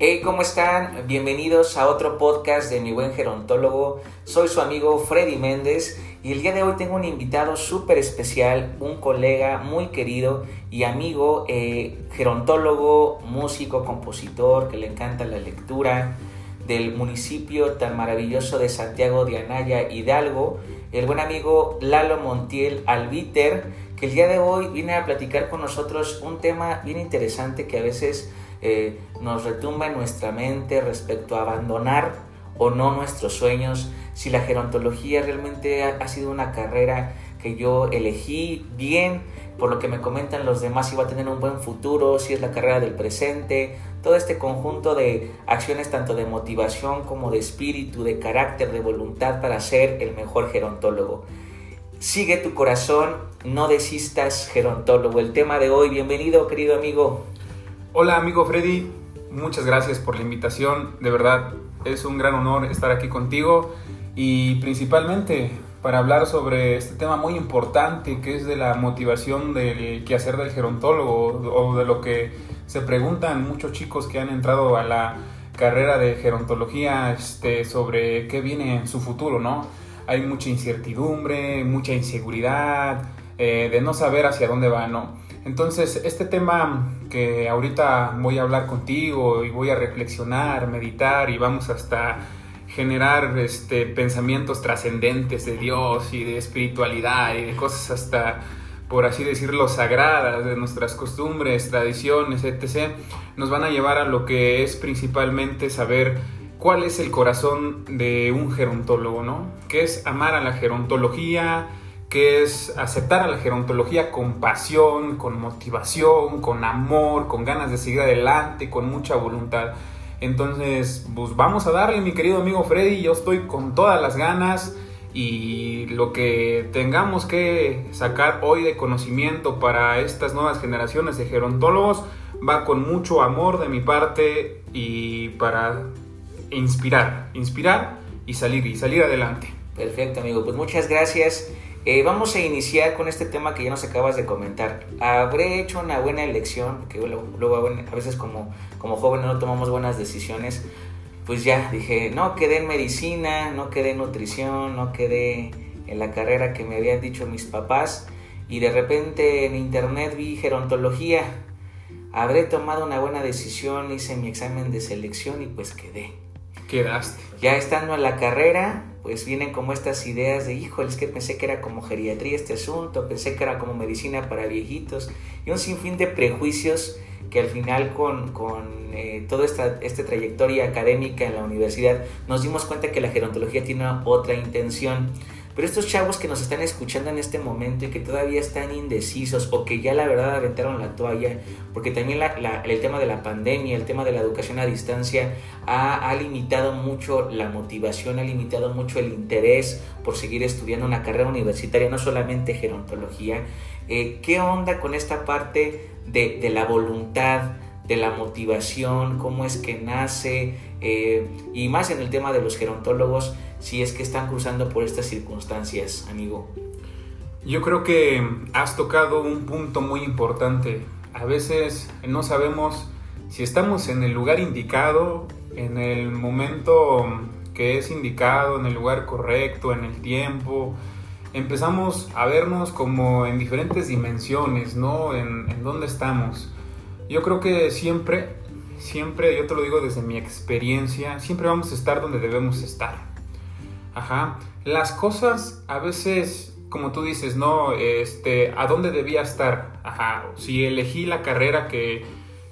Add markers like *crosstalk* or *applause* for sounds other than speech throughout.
Hey, ¿cómo están? Bienvenidos a otro podcast de mi buen gerontólogo. Soy su amigo Freddy Méndez y el día de hoy tengo un invitado súper especial, un colega muy querido y amigo, eh, gerontólogo, músico, compositor, que le encanta la lectura del municipio tan maravilloso de Santiago de Anaya, Hidalgo, el buen amigo Lalo Montiel Albiter, que el día de hoy viene a platicar con nosotros un tema bien interesante que a veces eh, nos retumba en nuestra mente respecto a abandonar o no nuestros sueños, si la gerontología realmente ha, sido una carrera que yo elegí bien, por lo que me comentan los demás, si va a tener un buen futuro, si es la carrera del presente, todo este conjunto de acciones tanto de motivación como de espíritu, de carácter, de voluntad para ser el mejor gerontólogo. Sigue tu corazón, no desistas, gerontólogo. El tema de hoy, bienvenido querido amigo. Hola amigo Freddy, muchas gracias por la invitación, de verdad es un gran honor estar aquí contigo y principalmente para hablar sobre este tema muy importante que es de la motivación del quehacer del gerontólogo o de lo que se preguntan muchos chicos que han entrado a la carrera de gerontología este, sobre qué viene en su futuro, ¿no? Hay mucha incertidumbre, mucha inseguridad, eh, de no saber hacia dónde va, ¿no? Entonces, este tema que ahorita voy a hablar contigo y voy a reflexionar, meditar y vamos hasta generar este, pensamientos trascendentes de Dios y de espiritualidad y de cosas hasta, por así decirlo, sagradas de nuestras costumbres, tradiciones, etc., nos van a llevar a lo que es principalmente saber cuál es el corazón de un gerontólogo, ¿no? Que es amar a la gerontología, que es aceptar a la gerontología con pasión, con motivación, con amor, con ganas de seguir adelante, con mucha voluntad. Entonces, pues vamos a darle, mi querido amigo Freddy, yo estoy con todas las ganas y lo que tengamos que sacar hoy de conocimiento para estas nuevas generaciones de gerontólogos va con mucho amor de mi parte y para inspirar, inspirar y salir y salir adelante. Perfecto, amigo. Pues muchas gracias. Eh, vamos a iniciar con este tema que ya nos acabas de comentar. ¿Habré hecho una buena elección? Porque luego, a veces como, como jóvenes no tomamos buenas decisiones. Pues ya dije, no quedé en medicina, no quedé en nutrición, no quedé en la carrera que me habían dicho mis papás. Y de repente en internet vi gerontología. Habré tomado una buena decisión, hice mi examen de selección y pues quedé. Quedaste. Ya estando en la carrera, pues vienen como estas ideas de, híjole, es que pensé que era como geriatría este asunto, pensé que era como medicina para viejitos, y un sinfín de prejuicios que al final con, con eh, toda esta, esta trayectoria académica en la universidad nos dimos cuenta que la gerontología tiene otra intención pero estos chavos que nos están escuchando en este momento y que todavía están indecisos o que ya la verdad aventaron la toalla, porque también el tema de la pandemia, el tema de la educación a distancia ha, limitado mucho la motivación, ha limitado mucho el interés por seguir estudiando una carrera universitaria, no solamente gerontología. Eh, ¿Qué onda con esta parte de, la voluntad? de la motivación, cómo es que nace, eh, y más en el tema de los gerontólogos, si es que están cruzando por estas circunstancias, amigo. Yo creo que has tocado un punto muy importante. A veces no sabemos si estamos en el lugar indicado, en el momento que es indicado, en el lugar correcto, en el tiempo. Empezamos a vernos como en diferentes dimensiones, ¿no? En, dónde estamos. Yo creo que siempre, siempre, yo te lo digo desde mi experiencia, siempre vamos a estar donde debemos estar. Ajá. Las cosas a veces, como tú dices, ¿no? Este, ¿a dónde debía estar? Ajá. Si elegí la carrera que,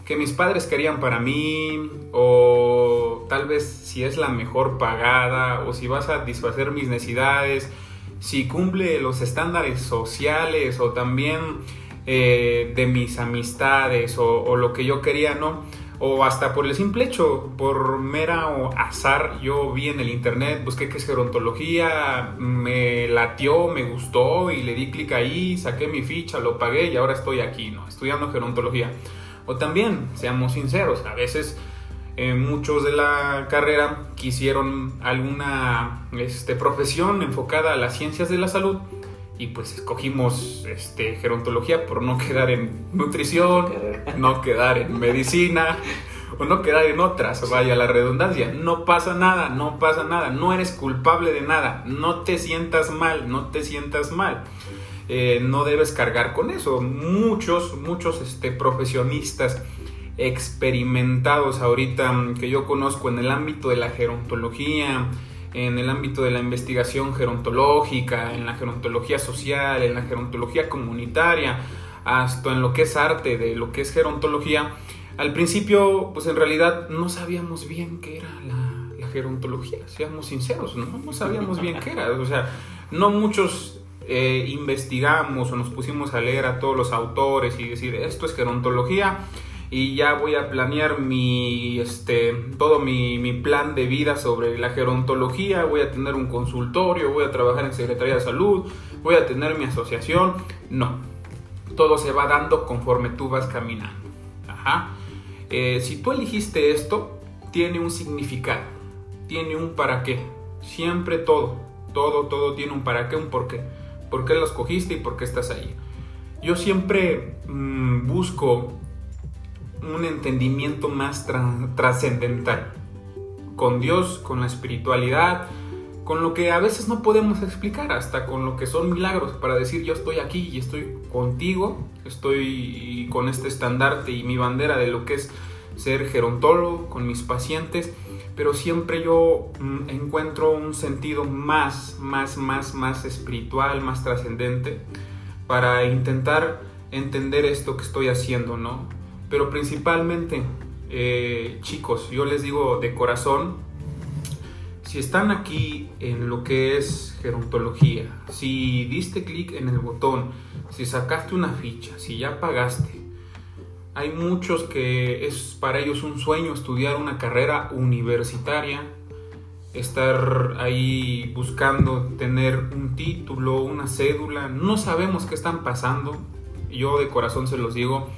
que mis padres querían para mí, o tal vez si es la mejor pagada, o si va a satisfacer mis necesidades, si cumple los estándares sociales, o también eh, de mis amistades o, lo que yo quería, ¿no? O hasta por el simple hecho, por mera o azar, yo vi en el internet, busqué qué es gerontología, me latió, me gustó y le di clic ahí, saqué mi ficha, lo pagué y ahora estoy aquí, ¿no? Estudiando gerontología. O también, seamos sinceros, a veces eh, muchos de la carrera quisieron alguna este, profesión enfocada a las ciencias de la salud y pues escogimos este, gerontología por no quedar en nutrición, no quedar en medicina, o no quedar en otras, vaya la redundancia. No pasa nada, no pasa nada, no eres culpable de nada, no te sientas mal, no te sientas mal. Eh, no debes cargar con eso. Muchos, muchos este, profesionistas experimentados ahorita mm, que yo conozco en el ámbito de la gerontología, en el ámbito de la investigación gerontológica, en la gerontología social, en la gerontología comunitaria, hasta en lo que es arte, de lo que es gerontología, al principio, pues en realidad no sabíamos bien qué era la, gerontología, seamos sinceros, ¿no? No sabíamos bien qué era, o sea, no muchos eh, investigamos o nos pusimos a leer a todos los autores y decir, esto es gerontología, y ya voy a planear mi, este, todo mi, mi, plan de vida sobre la gerontología, voy a tener un consultorio, voy a trabajar en Secretaría de Salud, voy a tener mi asociación. No, todo se va dando conforme tú vas caminando. Ajá. Eh, si tú elegiste esto, tiene un significado, tiene un para qué. Siempre todo, todo, todo tiene un para qué, un por qué. ¿Por qué lo escogiste y por qué estás ahí? Yo siempre mm, busco un entendimiento más trascendental con Dios, con la espiritualidad, con lo que a veces no podemos explicar, hasta con lo que son milagros, para decir yo estoy aquí y estoy contigo, estoy con este estandarte y mi bandera de lo que es ser gerontólogo con mis pacientes, pero siempre yo mm, encuentro un sentido más, más, más, más espiritual, más trascendente, para intentar entender esto que estoy haciendo, ¿no? Pero principalmente, eh, chicos, yo les digo de corazón, si están aquí en lo que es gerontología, si diste clic en el botón, si sacaste una ficha, si ya pagaste, hay muchos que es para ellos un sueño estudiar una carrera universitaria, estar ahí buscando tener un título, una cédula, no sabemos qué están pasando. Yo de corazón se los digo,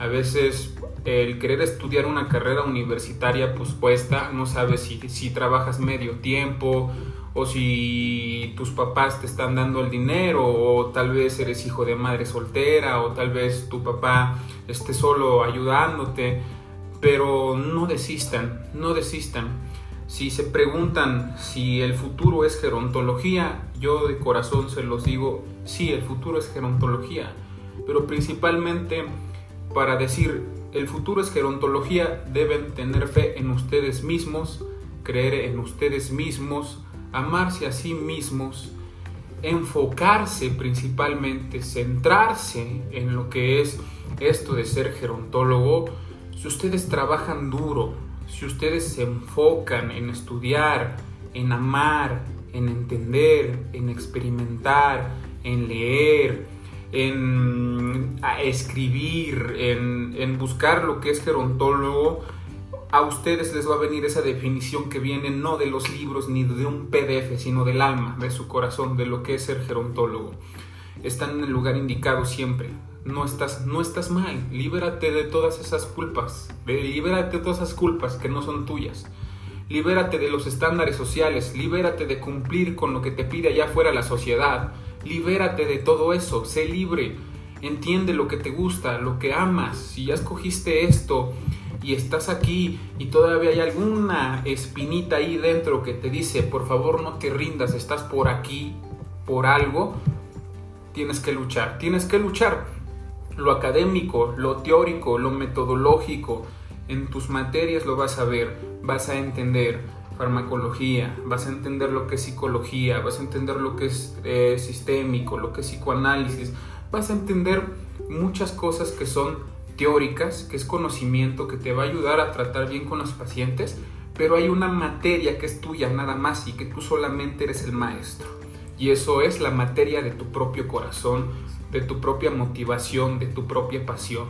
a veces el querer estudiar una carrera universitaria pues cuesta, no sabes si, si trabajas medio tiempo o si tus papás te están dando el dinero o tal vez eres hijo de madre soltera o tal vez tu papá esté solo ayudándote, pero no desistan, no desistan. Si se preguntan si el futuro es gerontología, yo de corazón se los digo, sí, el futuro es gerontología, pero principalmente para decir el futuro es gerontología, deben tener fe en ustedes mismos, creer en ustedes mismos, amarse a sí mismos, enfocarse principalmente, centrarse en lo que es esto de ser gerontólogo. Si ustedes trabajan duro, si ustedes se enfocan en estudiar, en amar, en entender, en experimentar, en leer, en escribir, en, buscar lo que es gerontólogo, a ustedes les va a venir esa definición que viene no de los libros ni de un PDF, sino del alma, de su corazón, de lo que es ser gerontólogo. Están en el lugar indicado siempre. No estás, no estás mal. Libérate de todas esas culpas. Libérate de todas esas culpas que no son tuyas. Libérate de los estándares sociales. Libérate de cumplir con lo que te pide allá afuera la sociedad Libérate de todo eso, sé libre, entiende lo que te gusta, lo que amas. Si ya escogiste esto y estás aquí y todavía hay alguna espinita ahí dentro que te dice, por favor no te rindas, estás por aquí por algo, tienes que luchar, tienes que luchar. Lo académico, lo teórico, lo metodológico, en tus materias lo vas a ver, vas a entender farmacología, vas a entender lo que es psicología, vas a entender lo que es eh, sistémico, lo que es psicoanálisis, vas a entender muchas cosas que son teóricas, que es conocimiento que te va a ayudar a tratar bien con los pacientes, pero hay una materia que es tuya nada más y que tú solamente eres el maestro. Y eso es la materia de tu propio corazón, de tu propia motivación, de tu propia pasión.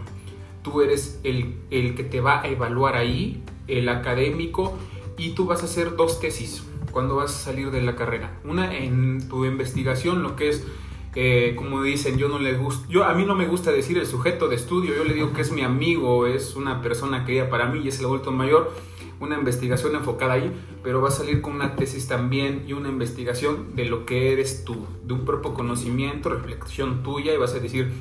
Tú eres el, el que te va a evaluar ahí, el académico, y tú vas a hacer dos tesis cuando vas a salir de la carrera. Una en tu investigación, lo que es, eh, como dicen, yo no le gusta, yo a mí no me gusta decir el sujeto de estudio, yo le digo que es mi amigo, es una persona querida para mí y es el adulto mayor, una investigación enfocada ahí, pero va a salir con una tesis también y una investigación de lo que eres tú, de un propio conocimiento, reflexión tuya y vas a decir,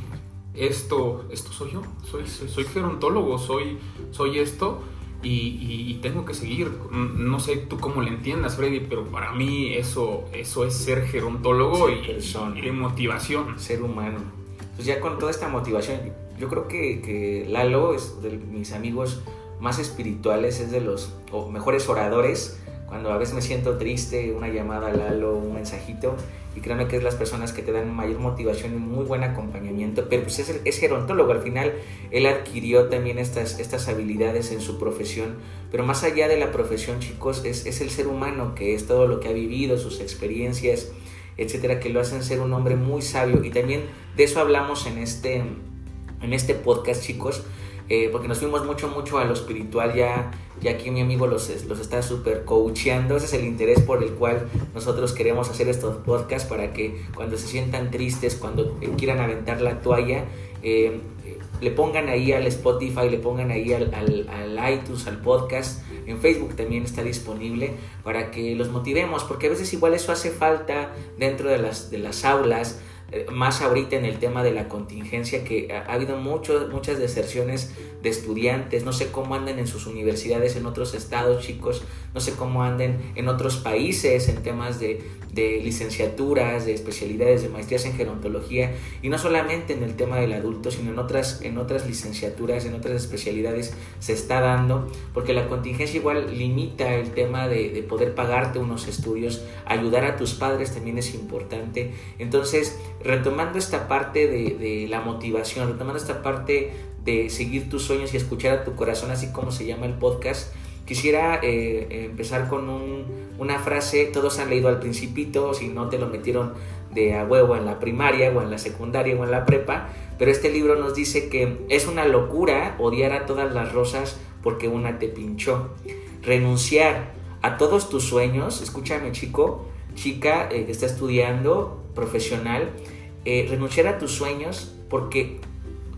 esto, esto soy yo, soy, soy, soy gerontólogo, soy, soy esto y, tengo que seguir. No sé tú cómo le entiendas, Freddy, pero para mí eso, eso es ser gerontólogo y, y, motivación. Ser humano. Pues ya con toda esta motivación, yo creo que, que Lalo es de mis amigos más espirituales, es de los mejores oradores. Cuando a veces me siento triste, una llamada a Lalo, un mensajito, y créanme que es las personas que te dan mayor motivación y muy buen acompañamiento, pero pues es, es gerontólogo, al final él adquirió también estas, habilidades en su profesión, pero más allá de la profesión chicos, es, el ser humano que es todo lo que ha vivido, sus experiencias, etcétera, que lo hacen ser un hombre muy sabio y también de eso hablamos en este, en este podcast chicos, eh, porque nos fuimos mucho, mucho a lo espiritual, ya, ya aquí mi amigo los, los está súper coacheando, ese es el interés por el cual nosotros queremos hacer estos podcasts, para que cuando se sientan tristes, cuando eh, quieran aventar la toalla, eh, le pongan ahí al Spotify, le pongan ahí al, al, al, iTunes, al podcast, en Facebook también está disponible para que los motivemos, porque a veces igual eso hace falta dentro de las, de las aulas, más ahorita en el tema de la contingencia, que ha, habido mucho, muchas deserciones de estudiantes, no sé cómo anden en sus universidades en otros estados, chicos, no sé cómo anden en otros países en temas de, de licenciaturas, de especialidades, de maestrías en gerontología, y no solamente en el tema del adulto, sino en otras, en otras licenciaturas, en otras especialidades se está dando, porque la contingencia igual limita el tema de, de poder pagarte unos estudios, ayudar a tus padres también es importante. Entonces, retomando esta parte de, la motivación, retomando esta parte de seguir tus sueños y escuchar a tu corazón, así como se llama el podcast, Quisiera eh, empezar con una frase, todos han leído al principito, si no te lo metieron de a huevo en la primaria o en la secundaria o en la prepa, pero este libro nos dice que es una locura odiar a todas las rosas porque una te pinchó. Renunciar a todos tus sueños, escúchame chico, chica eh, que está estudiando, profesional, eh, renunciar a tus sueños porque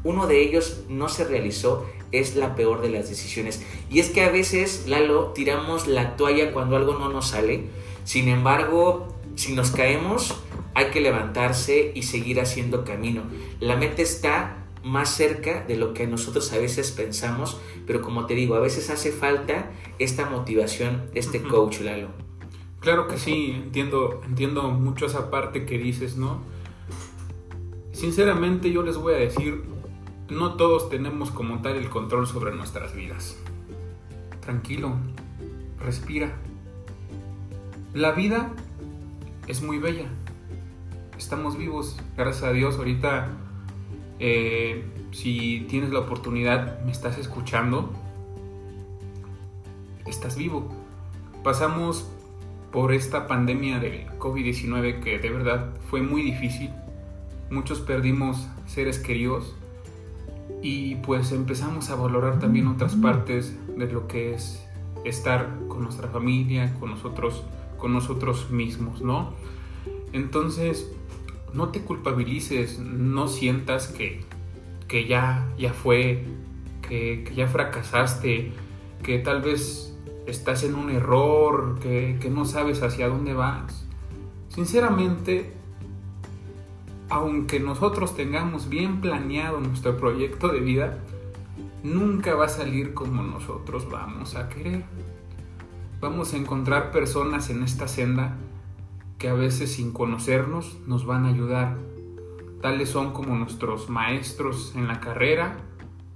uno de ellos no se realizó es la peor de las decisiones. Y es que a veces, Lalo, tiramos la toalla cuando algo no nos sale. Sin embargo, si nos caemos, hay que levantarse y seguir haciendo camino. La meta está más cerca de lo que nosotros a veces pensamos, pero como te digo, a veces hace falta esta motivación, este coach, Lalo. Claro que sí, entiendo, entiendo mucho esa parte que dices, ¿no? Sinceramente yo les voy a decir, no todos tenemos como tal el control sobre nuestras vidas. Tranquilo, respira. La vida es muy bella. Estamos vivos, gracias a Dios. Ahorita, eh, si tienes la oportunidad, me estás escuchando, estás vivo. Pasamos por esta pandemia de COVID-19 que de verdad fue muy difícil. Muchos perdimos seres queridos y pues empezamos a valorar también otras partes de lo que es estar con nuestra familia, con nosotros, con nosotros mismos, ¿no? Entonces, no te culpabilices, no sientas que, que ya, ya fue, que, que, ya fracasaste, que tal vez estás en un error, que, que no sabes hacia dónde vas. Sinceramente, aunque nosotros tengamos bien planeado nuestro proyecto de vida, nunca va a salir como nosotros vamos a querer. Vamos a encontrar personas en esta senda que a veces sin conocernos nos van a ayudar. Tales son como nuestros maestros en la carrera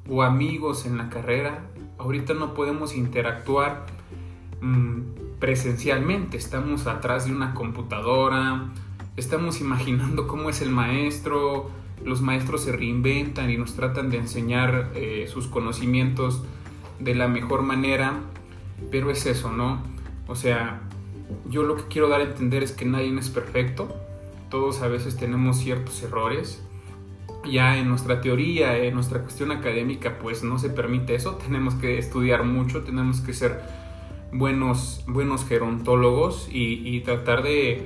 o amigos en la carrera. Ahorita no podemos interactuar mm, presencialmente, estamos atrás de una computadora, estamos imaginando *laughs* cómo es el maestro, los maestros se reinventan y nos tratan de enseñar eh, sus conocimientos de la mejor manera, pero es eso, ¿no? O sea, yo lo que quiero dar a entender es que nadie es perfecto, todos a veces tenemos ciertos errores, ya en nuestra teoría, en nuestra cuestión académica, pues no se permite eso, *laughs* tenemos que estudiar mucho, tenemos que ser buenos, buenos gerontólogos y tratar de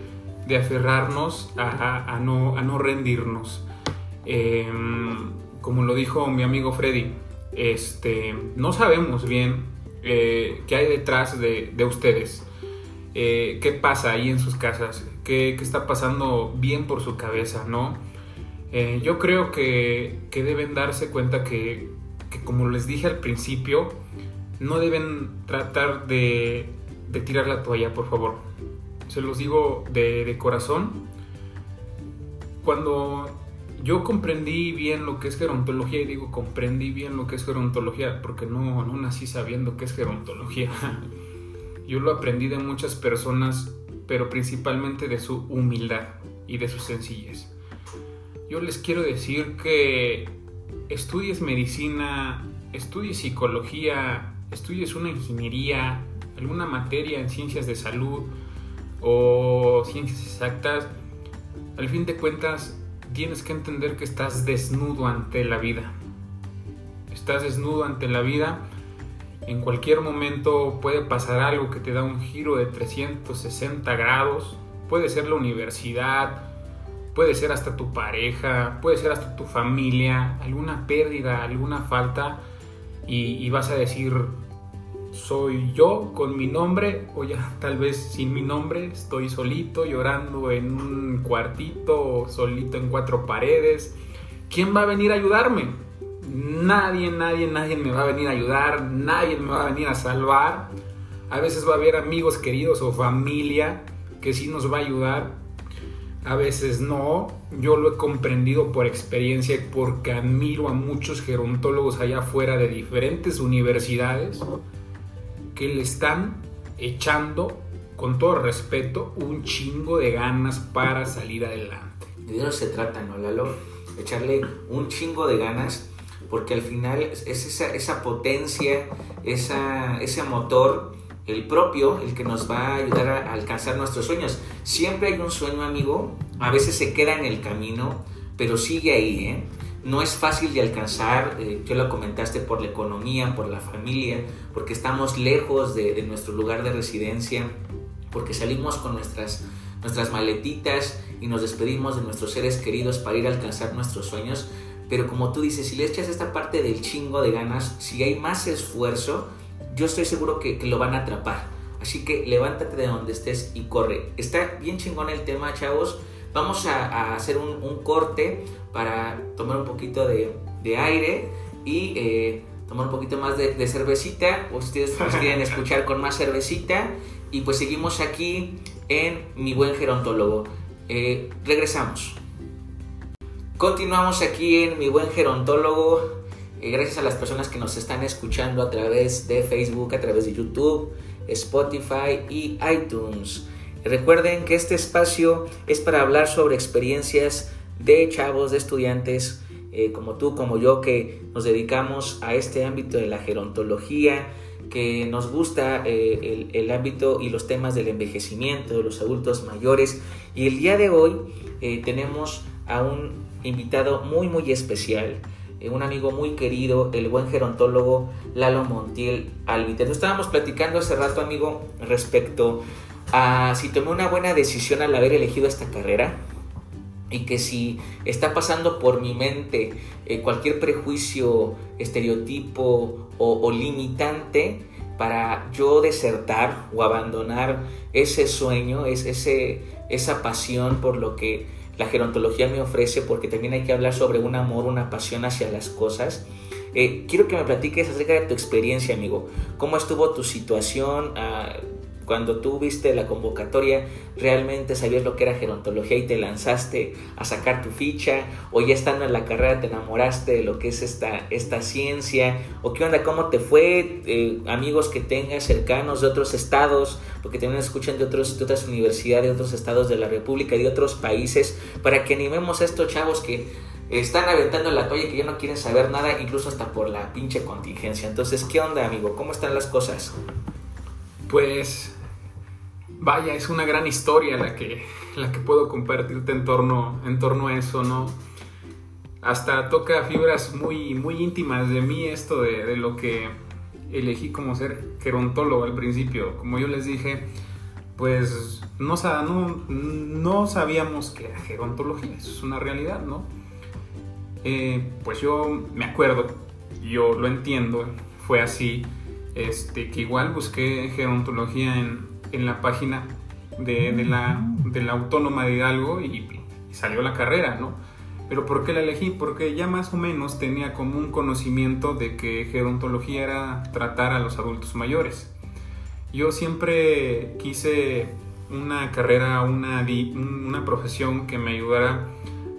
de aferrarnos a, no, a no, rendirnos. Em, como lo dijo mi amigo Freddy, este, no sabemos bien eh, qué hay detrás de, ustedes, eh, qué pasa ahí en sus casas, qué, está pasando bien por su cabeza, ¿no? Eh, yo creo que, deben darse cuenta que, que, como les dije al principio, no deben tratar de, tirar la toalla, por favor. Se los digo de, de corazón. Cuando yo comprendí bien lo que es gerontología, y digo comprendí bien lo que es gerontología, porque no, no nací sabiendo qué es gerontología. *laughs* Yo lo aprendí de muchas personas, pero principalmente de su humildad y de su sencillez. Yo les quiero decir que estudies medicina, estudies psicología, estudies una ingeniería, alguna materia en ciencias de salud o ciencias exactas, al fin de cuentas tienes que entender que estás desnudo ante la vida. Estás desnudo ante la vida. En cualquier momento puede pasar algo que te da un giro de 360 grados. Puede ser la universidad, puede ser hasta tu pareja, puede ser hasta tu familia, alguna pérdida, alguna falta. Y, vas a decir, soy yo con mi nombre o ya *laughs* tal vez sin mi nombre, estoy solito llorando en un cuartito, solito en cuatro paredes. ¿Quién va a venir a ayudarme? Nadie, nadie, nadie me va a venir a ayudar, nadie me va a venir a salvar. A veces va a haber amigos queridos o familia que sí nos va a ayudar, a veces no. Yo lo he comprendido por experiencia y porque admiro a muchos gerontólogos allá afuera de diferentes universidades que le están echando, con todo respeto, un chingo de ganas para salir adelante. De eso se trata, ¿no, Lalo? Echarle un chingo de ganas, porque al final es esa, esa potencia, esa, ese motor, el propio, el que nos va a ayudar a alcanzar nuestros sueños. Siempre hay un sueño, amigo, a veces se queda en el camino, pero sigue ahí, ¿eh? no es fácil de alcanzar, eh, yo lo comentaste, por la economía, por la familia, porque estamos lejos de, nuestro lugar de residencia, porque salimos con nuestras, nuestras maletitas y nos despedimos de nuestros seres queridos para ir a alcanzar nuestros sueños. Pero como tú dices, si le echas esta parte del chingo de ganas, si hay más esfuerzo, yo estoy seguro que, que lo van a atrapar. Así que levántate de donde estés y corre. Está bien chingón el tema, chavos. Vamos a, hacer un, corte para tomar un poquito de, aire y eh, tomar un poquito más de, cervecita. Ustedes nos *laughs* quieren escuchar con más cervecita. Y pues seguimos aquí en Mi Buen Gerontólogo. Eh, regresamos. Continuamos aquí en Mi Buen Gerontólogo. Eh, gracias a las personas que nos están escuchando a través de Facebook, a través de YouTube, Spotify y iTunes. Recuerden que este espacio es para hablar sobre experiencias de chavos, de estudiantes eh, como tú, como yo, que nos dedicamos a este ámbito de la gerontología, que nos gusta eh, el, ámbito y los temas del envejecimiento, de los adultos mayores. Y el día de hoy eh, tenemos a un invitado muy, muy especial, un amigo muy querido, el buen gerontólogo Lalo Montiel Alvite. estábamos platicando hace rato, amigo, respecto si tomé una buena decisión al haber elegido esta carrera y que si está pasando por mi mente eh, cualquier prejuicio, estereotipo o, limitante para yo desertar o abandonar ese sueño, es, ese, esa pasión por lo que la gerontología me ofrece, porque también hay que hablar sobre un amor, una pasión hacia las cosas. Eh, quiero que me platiques acerca de tu experiencia, amigo. ¿Cómo estuvo tu situación? Ah, cuando tú viste la convocatoria, realmente sabías lo que era gerontología y te lanzaste a sacar tu ficha, o ya estando en la carrera te enamoraste de lo que es esta, esta ciencia, o qué onda, cómo te fue, eh, amigos que tengas cercanos de otros estados, porque también escuchan de, de otras universidades, de otros estados de la República de otros países, para que animemos a estos chavos que están aventando la toalla que ya no quieren saber nada, incluso hasta por la pinche contingencia. Entonces, ¿qué onda, amigo? ¿Cómo están las cosas? Pues vaya, es una gran historia la que, la que puedo compartirte en torno, en torno a eso, ¿no? Hasta toca fibras muy, muy íntimas de mí esto de, lo que elegí como ser gerontólogo al principio. Como yo les dije, pues no, no, no sabíamos que era gerontología, es una realidad, ¿no? Eh, pues yo me acuerdo, yo lo entiendo, fue así, este, que igual busqué gerontología en, en la página de, la, de la Autónoma de Hidalgo y, salió la carrera, ¿no? Pero ¿por qué la elegí? Porque ya más o menos tenía como un conocimiento de que gerontología era tratar a los adultos mayores. Yo siempre quise una carrera, una, una profesión que me ayudara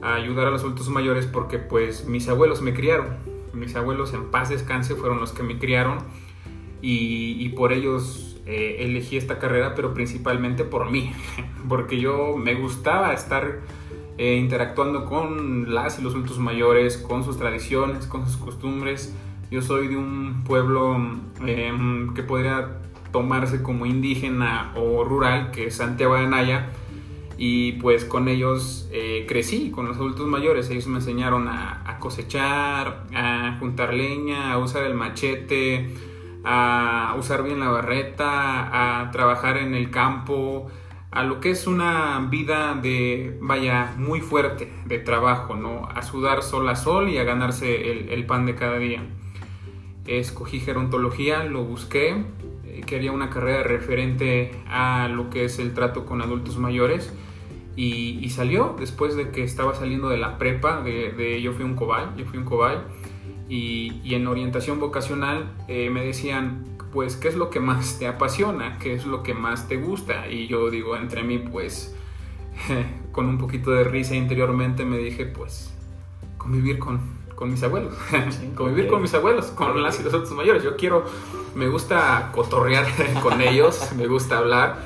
a ayudar a los adultos mayores porque pues mis abuelos me criaron. Mis abuelos en paz descanse fueron los que me criaron y, por ellos eh, elegí esta carrera, pero principalmente por mí, *laughs* porque yo me gustaba estar eh, interactuando con las y los adultos mayores, con sus tradiciones, con sus costumbres. Yo soy de un pueblo em, que podría tomarse como indígena o rural, que es Santiago de Anaya, y pues con ellos eh, crecí, con los adultos mayores. Ellos me enseñaron a, a, cosechar, a juntar leña, a usar el machete, a usar bien la barreta, a trabajar en el campo, a lo que es una vida de, vaya, muy fuerte de trabajo, ¿no? A sudar sol a sol y a ganarse el, pan de cada día. Escogí gerontología, lo busqué, eh, quería una carrera referente a lo que es el trato con adultos mayores y, salió después de que estaba saliendo de la prepa, de, yo fui un cobal, yo fui un cobal y, en orientación vocacional eh, me decían, pues, ¿qué es lo que más te apasiona? ¿Qué es lo que más te gusta? Y yo digo, entre mí, pues, *laughs* con un poquito de risa interiormente me dije, pues, convivir con, con mis abuelos, *laughs* convivir con mis abuelos, con las y los otros mayores. Yo quiero, me gusta cotorrear *laughs* con ellos, me gusta hablar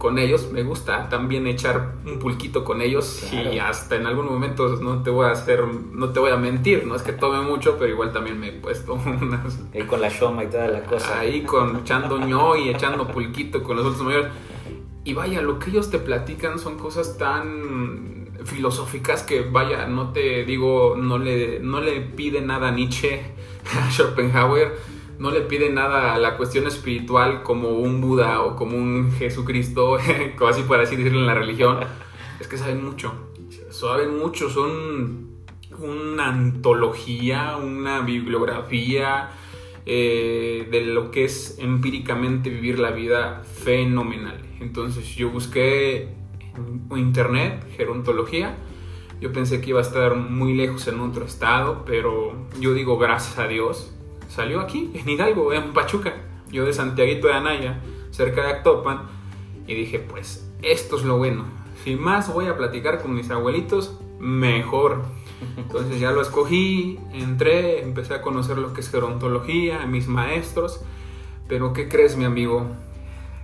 con ellos, me gusta también echar un pulquito con ellos y hasta en algunos momentos no te voy a hacer, no te voy a mentir, no es que tome mucho, pero igual también me he puesto *laughs* unas... Ahí con la shoma y toda la cosa. Ahí con echando ño y echando pulquito con los otros mayores. Y vaya, lo que ellos te platican son cosas tan filosóficas que vaya, no te digo, no le, no le pide nada a Nietzsche, *laughs* a Schopenhauer, no le pide nada a la cuestión espiritual como un Buda o como un Jesucristo, *laughs* así por así decirlo en la religión, es que saben mucho, saben mucho, son una antología, una bibliografía eh, de lo que es empíricamente vivir la vida fenomenal. Entonces yo busqué en internet gerontología. Yo pensé que iba a estar muy lejos en otro estado, pero yo digo gracias a Dios salió aquí, en Hidalgo, en Pachuca. Yo de Santiaguito de Anaya, cerca de Actopan, y dije, pues esto es lo bueno. Si más voy a platicar con mis abuelitos, mejor. *laughs* Entonces ya lo escogí, entré, empecé a conocer lo que es gerontología, mis maestros. Pero ¿qué crees, mi amigo?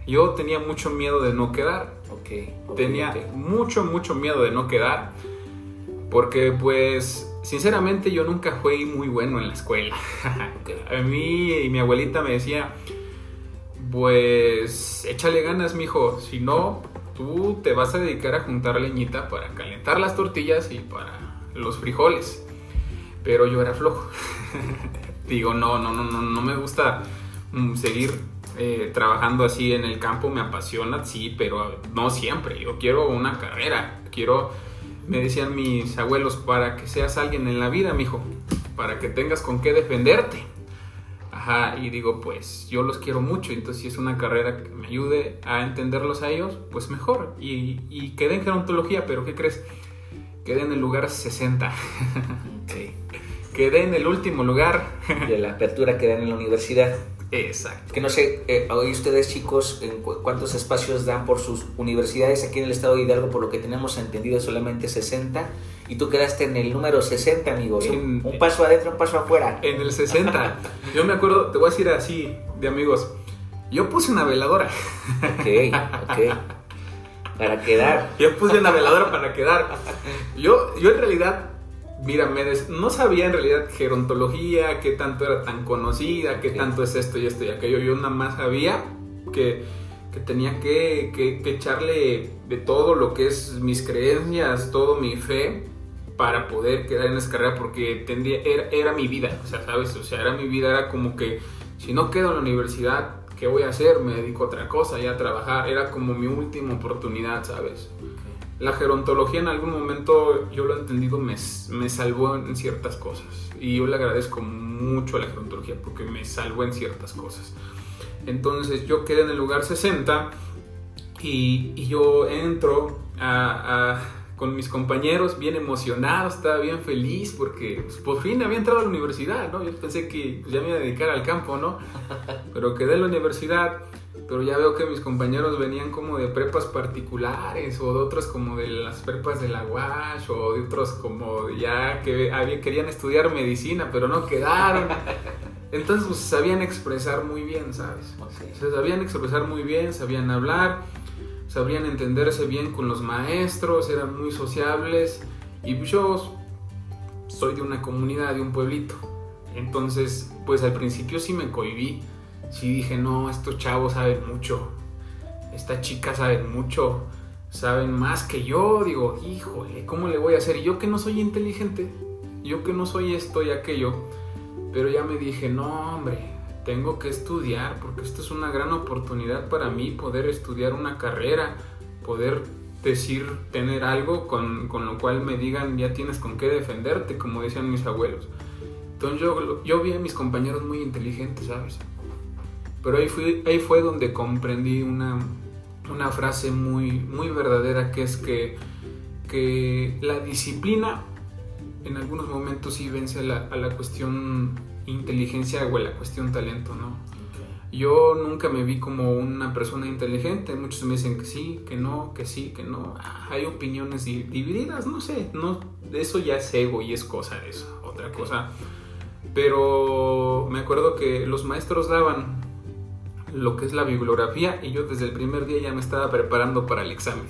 Yo tenía mucho miedo de no quedar. Okay, tenía mucho, mucho miedo de no quedar. Porque pues Sinceramente yo nunca fui muy bueno en la escuela. *laughs* a mí y mi abuelita me decía, pues échale ganas, mijo, si no, tú te vas a dedicar a juntar leñita para calentar las tortillas y para los frijoles. Pero yo era flojo. *laughs* Digo, no, no, no, no, no me gusta mm, seguir eh, trabajando así en el campo, me apasiona, sí, pero no siempre. Yo quiero una carrera, quiero me decían mis abuelos, para que seas alguien en la vida, mijo, para que tengas con qué defenderte. Ajá, y digo, pues yo los quiero mucho, entonces si es una carrera que me ayude a entenderlos a ellos, pues mejor. Y, y quedé en gerontología, pero ¿qué crees? Quedé en el lugar 60. Sí. *laughs* Quedé en el último lugar. De la apertura que dan en la universidad. Exacto. Que no sé, eh, hoy ustedes chicos, ¿en cuántos espacios dan por sus universidades aquí en el estado de Hidalgo? Por lo que tenemos entendido, solamente 60. Y tú quedaste en el número 60, amigos. un, paso adentro, un paso afuera. En el 60. Yo me acuerdo, te voy a decir así, de amigos. Yo puse una veladora. Ok, ok. Para quedar. Yo puse una veladora para quedar. Yo, yo en realidad Mira, no sabía en realidad gerontología, qué tanto era tan conocida, qué tanto es esto y esto y aquello. Yo nada más sabía que, tenía que, echarle de todo lo que es mis creencias, todo mi fe para poder quedar en esa carrera porque tendría, era, mi vida, o sea, ¿sabes? O sea, era mi vida, era como que si no quedo en la universidad, ¿qué voy a hacer? Me dedico a otra cosa, ya a trabajar, era como mi última oportunidad, ¿sabes? La gerontología en algún momento, yo lo he entendido, me, me, salvó en ciertas cosas. Y yo le agradezco mucho a la gerontología porque me salvó en ciertas cosas. Entonces yo quedé en el lugar 60 y, y yo entro a, con mis compañeros, bien emocionado, estaba bien feliz porque pues, por fin había entrado a la universidad, ¿no? Yo pensé que ya me iba a dedicar al campo, ¿no? Pero quedé en la universidad, pero ya veo que mis compañeros venían como de prepas particulares o de otros como de las prepas de la UASH o de otros como ya que había, querían estudiar medicina, pero no quedaron. Entonces pues, sabían expresar muy bien, ¿sabes? Sabían expresar muy bien, sabían hablar sabrían entenderse bien con los maestros, eran muy sociables y yo soy de una comunidad, de un pueblito. Entonces, pues al principio sí me cohibí, sí dije, no, estos chavos saben mucho, esta chica saben mucho, saben más que yo, digo, híjole, ¿cómo le voy a hacer? yo que no soy inteligente, yo que no soy esto y aquello, pero ya me dije, no, hombre, tengo que estudiar porque esto es una gran oportunidad para mí poder estudiar una carrera, poder decir, tener algo con, con, lo cual me digan ya tienes con qué defenderte, como decían mis abuelos. Entonces yo, yo vi a mis compañeros muy inteligentes, ¿sabes? Pero ahí, fui, ahí fue donde comprendí una, una frase muy, muy verdadera que es que, que la disciplina en algunos momentos sí vence a la, a la cuestión inteligencia o la cuestión talento, ¿no? Yo nunca me vi como una persona inteligente, muchos me dicen que sí, que no, que sí, que no. Ah, hay opiniones divididas, no sé, no, eso ya es ego y es cosa de eso, otra cosa. Pero me acuerdo que los maestros daban lo que es la bibliografía y yo desde el primer día ya me estaba preparando para el examen.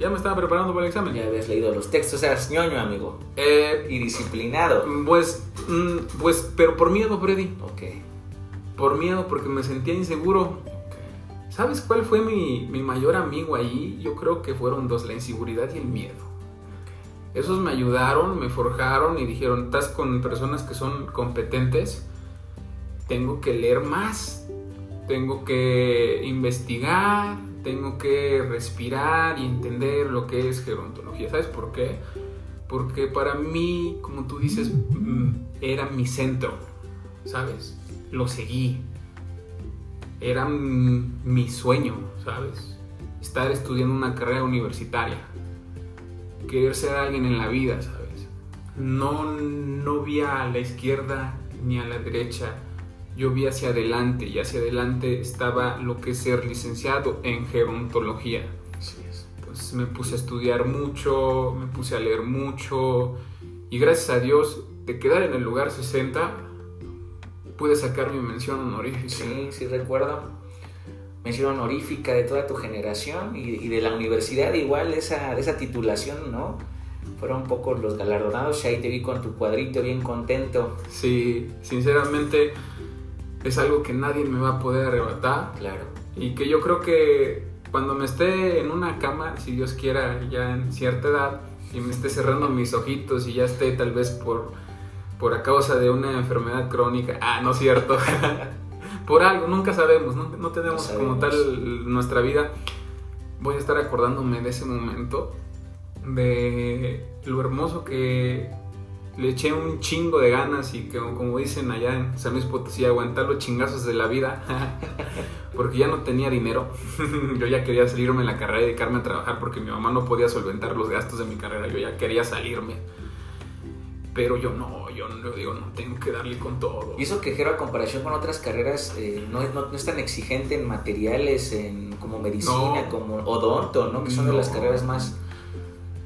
Ya me estaba preparando para el examen. Ya habías leído los textos, eras ñoño, amigo. Eh, y disciplinado. Pues, mm, pues, pero por miedo, Freddy. Ok. Por miedo, porque me sentía inseguro. ¿Sabes cuál fue mi, mi, mayor amigo ahí? Yo creo que fueron dos, la inseguridad y el miedo. Esos me ayudaron, me forjaron y dijeron, estás con personas que son competentes, tengo que leer más, tengo que investigar, tengo que respirar y entender lo que es gerontología. ¿Sabes por qué? Porque para mí, como tú dices, mm, era mi centro, ¿sabes? Lo seguí. Era mi sueño, ¿sabes? Estar estudiando una carrera universitaria. Querer ser alguien en la vida, ¿sabes? No, no vi a la izquierda ni a la derecha yo vi hacia adelante y hacia adelante estaba lo que es ser licenciado en gerontología. Pues me puse a estudiar mucho, me puse a leer mucho y gracias a Dios de quedar en el lugar 60 pude sacar mi mención honorífica. Sí, sí recuerdo. Mención honorífica de toda tu generación y, de la universidad igual esa, esa titulación, ¿no? fueron un poco los galardonados y ahí te vi con tu cuadrito bien contento. Sí, sinceramente es algo que nadie me va a poder arrebatar. Claro. Y que yo creo que cuando me esté en una cama, si Dios quiera, ya en cierta edad, y me esté cerrando mis ojitos y ya esté tal vez por, por a causa de una enfermedad crónica, ah, no es cierto, *laughs* por algo, nunca sabemos, no, no tenemos como tal nuestra vida, voy a estar acordándome de ese momento, de lo hermoso que le eché un chingo de ganas y que, como dicen allá en San Luis Potosí, aguantar los chingazos de la vida, *laughs* porque ya no tenía dinero. *laughs* yo ya quería salirme de la carrera y dedicarme a trabajar porque mi mamá no podía solventar los gastos de mi carrera, yo ya quería salirme. Pero yo no, yo no digo, no tengo que darle con todo. Y eso que a comparación con otras carreras, eh, no, no, es tan exigente en materiales, en como medicina, como odonto, ¿no? Que son de las carreras más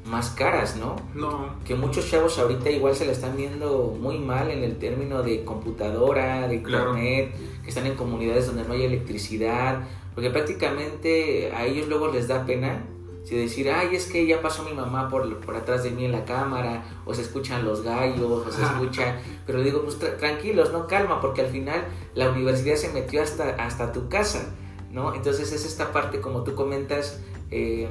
más caras, ¿no? No. Que muchos chavos ahorita igual se la están viendo muy mal en el término de computadora, de internet, que están en comunidades donde no hay electricidad, porque prácticamente a ellos luego les da pena si decir, ay, es que ya pasó mi mamá por, por atrás de mí en la cámara, o se escuchan los gallos, o se escucha, pero digo, pues tranquilos, no calma, porque al final la universidad se metió hasta, hasta tu casa, ¿no? Entonces es esta parte, como tú comentas, eh,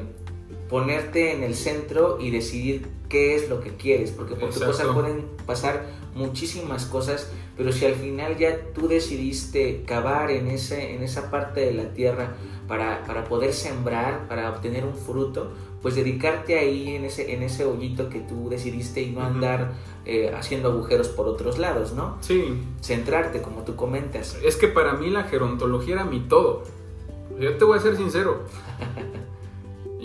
ponerte en el centro y decidir qué es lo que quieres, porque por tu cosa pueden pasar muchísimas cosas, pero si al final ya tú decidiste cavar en, ese, en esa parte de la tierra para, para poder sembrar, para obtener un fruto, pues dedicarte ahí en ese, en ese hoyito que tú decidiste y no andar eh, haciendo agujeros por otros lados, ¿no? Sí. Centrarte, como tú comentas. Es que para mí la gerontología era mi todo. Yo te voy a ser sincero. *laughs*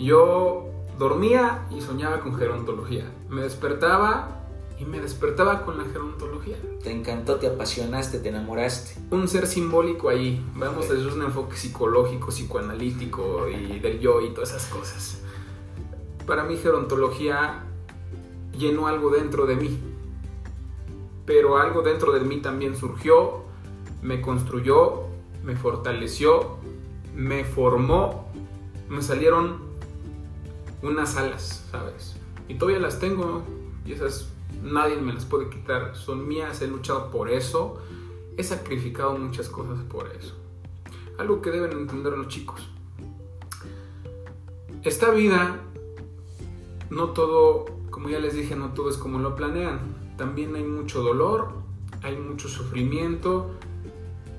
Yo Dormía y soñaba con gerontología. Me despertaba y me despertaba con la gerontología. Te encantó, te apasionaste, te enamoraste. Un ser simbólico ahí. Vamos desde un enfoque psicológico, psicoanalítico y del yo y todas esas cosas. Para mí gerontología llenó algo dentro de mí. Pero algo dentro de mí también surgió, me construyó, me fortaleció, me formó, me salieron unas alas, ¿sabes? Y todavía las tengo y esas nadie me las puede quitar, son mías, he luchado por eso, he sacrificado muchas cosas por eso. Algo que deben entender los chicos. Esta vida, no todo, como ya les dije, no todo es como lo planean. También hay mucho dolor, hay mucho sufrimiento,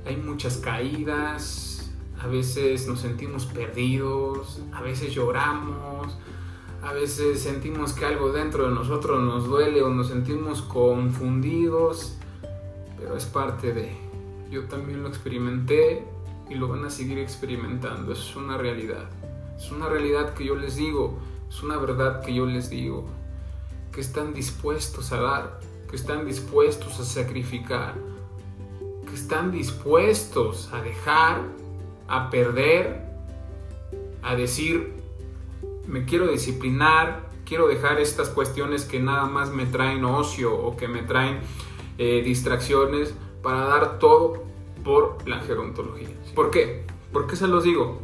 hay muchas caídas, a veces nos sentimos perdidos, a veces lloramos, a veces sentimos que algo dentro de nosotros nos duele o nos sentimos confundidos, pero es parte de... Yo también lo experimenté y lo van a seguir experimentando. Es una realidad. Es una realidad que yo les digo. Es una verdad que yo les digo. Que están dispuestos a dar. Que están dispuestos a sacrificar. Que están dispuestos a dejar, a perder, a decir, me quiero disciplinar, quiero dejar estas cuestiones que nada más me traen ocio o que me traen eh, distracciones para dar todo por la gerontología. ¿Por qué? ¿Por qué se los digo?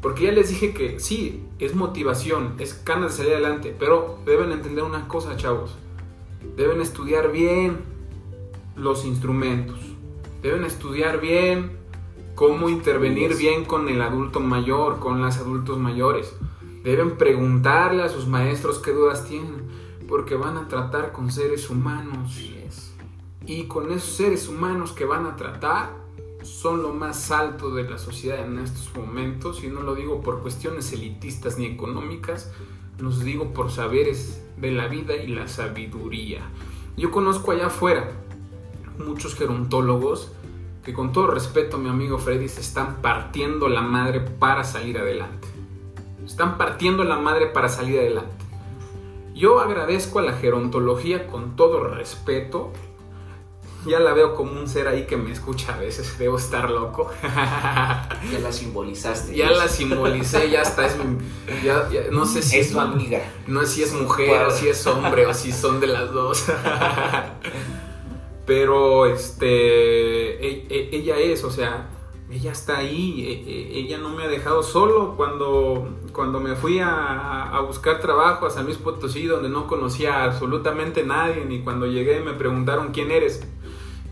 Porque ya les dije que sí, es motivación, es ganas de salir adelante, pero deben entender una cosa, chavos. Deben estudiar bien los instrumentos. Deben estudiar bien cómo intervenir bien con el adulto mayor, con los adultos mayores. Deben preguntarle a sus maestros qué dudas tienen, porque van a tratar con seres humanos. Y con esos seres humanos que van a tratar, son lo más alto de la sociedad en estos momentos, y no lo digo por cuestiones elitistas ni económicas, los digo por saberes de la vida y la sabiduría. Yo conozco allá afuera muchos gerontólogos que con todo respeto, mi amigo Freddy, se están partiendo la madre para salir adelante. Están partiendo la madre para salir adelante. Yo agradezco a la gerontología con todo respeto. Ya la veo como un ser ahí que me escucha a veces, *laughs* debo estar loco. *laughs* Ya la simbolizaste. Ya la simbolicé, ya está. Es, ya, no sé si es tu amiga. No sé si es mujer o si es hombre o si son de las dos. *laughs* Pero este, e, e, ella es, o sea, ella está ahí, e, ella no me ha dejado solo cuando, cuando me fui a, a, buscar trabajo a San Luis Potosí, donde no conocía absolutamente nadie, ni cuando llegué me preguntaron quién eres.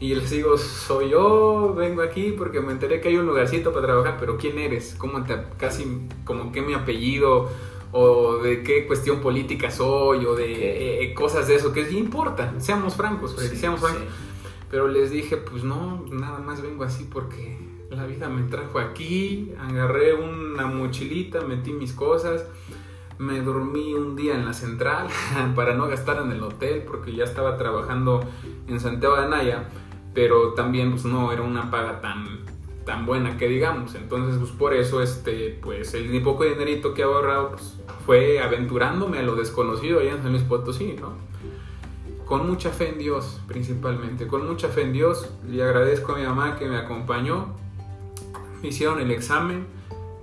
Y les digo, soy yo, vengo aquí porque me enteré que hay un lugarcito para trabajar, pero ¿quién eres? ¿Cómo te, casi, como qué mi apellido? o de qué cuestión política soy, o de eh, cosas de eso, que importa, seamos francos, seamos francos. Pero les dije, pues no, nada más vengo así porque la vida me trajo aquí, agarré una mochilita, metí mis cosas, me dormí un día en la central *laughs* para no gastar en el hotel porque ya estaba trabajando en Santiago de Anaya, pero también pues no era una paga tan tan buena que digamos, entonces pues por eso este pues el poco dinerito que he ahorrado pues, fue aventurándome a lo desconocido allá en San Luis Potosí, ¿no? Con mucha fe en Dios, principalmente, con mucha fe en Dios. Le agradezco a mi mamá que me acompañó me hicieron el examen,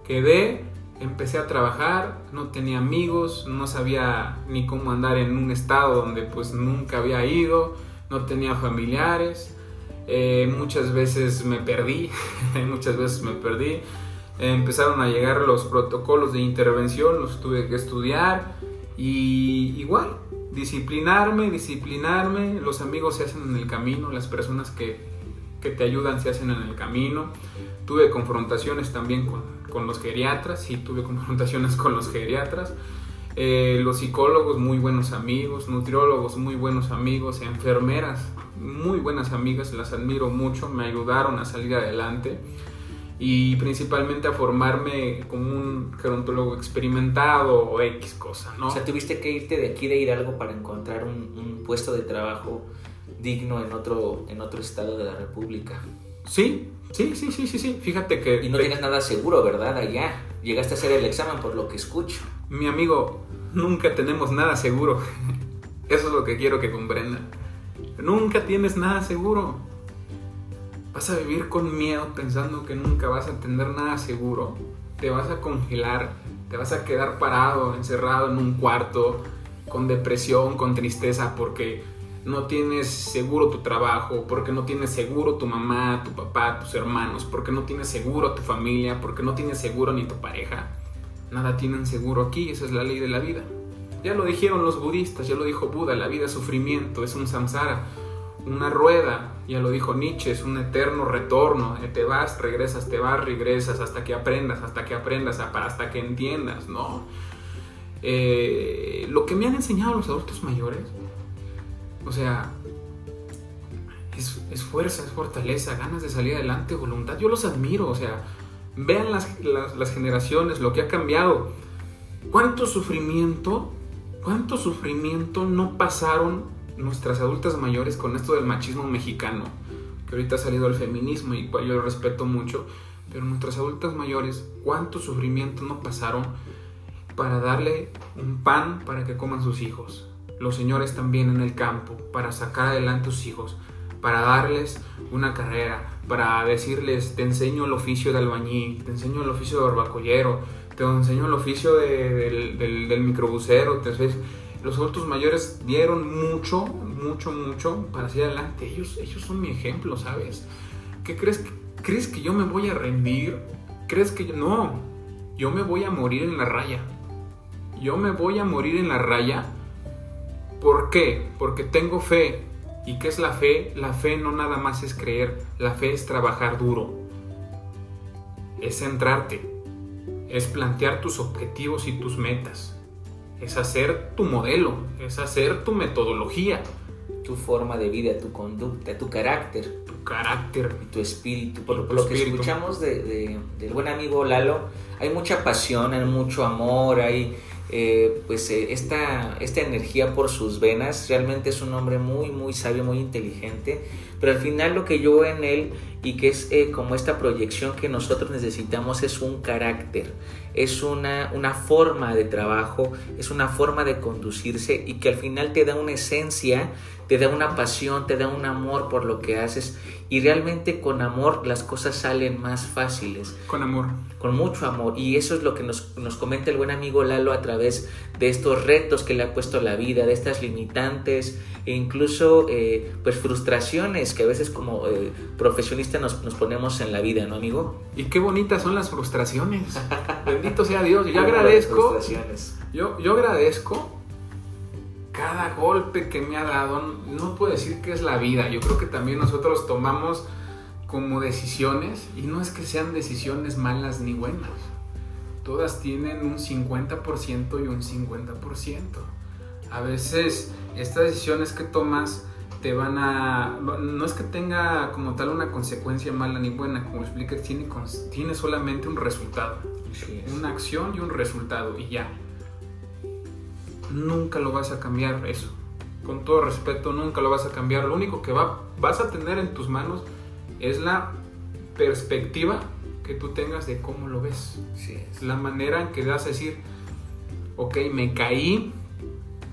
quedé, empecé a trabajar, no tenía amigos, no sabía ni cómo andar en un estado donde pues nunca había ido, no tenía familiares, eh, muchas veces me perdí, *laughs* muchas veces me perdí. empezaron a llegar los protocolos de intervención, los tuve que estudiar y igual, disciplinarme, disciplinarme, los amigos se hacen en el camino, las personas que, que te ayudan se hacen en el camino. Tuve confrontaciones también con, con los geriatras, sí, tuve *laughs* confrontaciones con los geriatras. Eh, los psicólogos, muy buenos amigos, nutriólogos, muy buenos amigos, enfermeras, muy buenas amigas, las admiro mucho, me ayudaron a salir adelante y principalmente a formarme como un gerontólogo experimentado o X cosa, ¿no? O sea, tuviste que irte de aquí de Hidalgo para encontrar un, un puesto de trabajo digno en otro, en otro estado de la República. Sí, sí, sí, sí, sí, sí. Fíjate que... Y no tienes nada seguro, ¿verdad? Allá. Llegaste a hacer el examen por lo que escucho. Mi amigo, nunca tenemos nada seguro. *laughs* Eso es lo que quiero que comprendan. Nunca tienes nada seguro. Vas a vivir con miedo pensando que nunca vas a tener nada seguro. Te vas a congelar, te vas a quedar parado, encerrado en un cuarto, con depresión, con tristeza, porque no tienes seguro tu trabajo, porque no tienes seguro tu mamá, tu papá, tus hermanos, porque no tienes seguro tu familia, porque no tienes seguro ni tu pareja. Nada tienen seguro aquí, esa es la ley de la vida. Ya lo dijeron los budistas, ya lo dijo Buda, la vida es sufrimiento, es un samsara, una rueda, ya lo dijo Nietzsche, es un eterno retorno, eh, te vas, regresas, te vas, regresas, hasta que aprendas, hasta que aprendas, hasta que entiendas, ¿no? Eh, lo que me han enseñado los adultos mayores, o sea, es, es, fuerza, es fortaleza, ganas de salir adelante, voluntad, yo los admiro, o sea, vean las, las, las generaciones, lo que ha cambiado, cuánto sufrimiento, cuánto sufrimiento no pasaron nuestras adultas mayores con esto del machismo mexicano, que ahorita ha salido el feminismo y yo lo respeto mucho, pero nuestras adultas mayores, cuánto sufrimiento no pasaron para darle un pan para que coman sus hijos. Los señores también en el campo, para sacar adelante a sus hijos, para darles una carrera, para decirles, te enseño el oficio de albañil, te enseño el oficio de barbacollero, te enseño el oficio del, del, microbusero, te, los adultos mayores dieron mucho, mucho, mucho para seguir adelante. Ellos, ellos son mi ejemplo, ¿sabes? ¿Qué crees? ¿Crees que yo me voy a rendir? ¿Crees que yo... No, yo me voy a morir en la raya. Yo me voy a morir en la raya. ¿Por qué? Porque tengo fe. ¿Y qué es la fe? La fe no nada más es creer, la fe es trabajar duro. Es centrarte. Es plantear tus objetivos y tus metas es hacer tu modelo, es hacer tu metodología. Tu forma de vida, tu conducta, tu carácter. Tu carácter. Y tu espíritu. Por, lo que escuchamos de, del buen amigo Lalo, hay mucha pasión, hay mucho amor, hay eh, pues eh, esta, esta energía por sus venas. Realmente es un hombre muy, muy sabio, muy inteligente. Pero al final lo que yo veo en él y que es eh, como esta proyección que nosotros necesitamos es un carácter, es una, una forma de trabajo, es una forma de conducirse y que al final te da una esencia, te da una pasión, te da un amor por lo que haces y realmente con amor las cosas salen más fáciles. Con amor. Con mucho amor y eso es lo que nos, nos comenta el buen amigo Lalo a través de estos retos que le ha puesto la vida, de estas limitantes e incluso eh, pues frustraciones que a veces como eh, profesionistas nos, nos, ponemos en la vida, ¿no, amigo? Y qué bonitas son las frustraciones. *laughs* Bendito sea Dios. Yo agradezco. Yo, yo agradezco cada golpe que me ha dado. No puedo decir que es la vida. Yo creo que también nosotros tomamos como decisiones y no es que sean decisiones malas ni buenas. Todas tienen un 50% y un 50%. A veces estas decisiones que tomas te van a... No es que tenga como tal una consecuencia mala ni buena, como explica, tiene, tiene solamente un resultado. Una acción y un resultado y ya. Nunca lo vas a cambiar eso. Con todo respeto, nunca lo vas a cambiar. Lo único que va, vas a tener en tus manos es la perspectiva que tú tengas de cómo lo ves. La manera en que vas a decir, ok, me caí,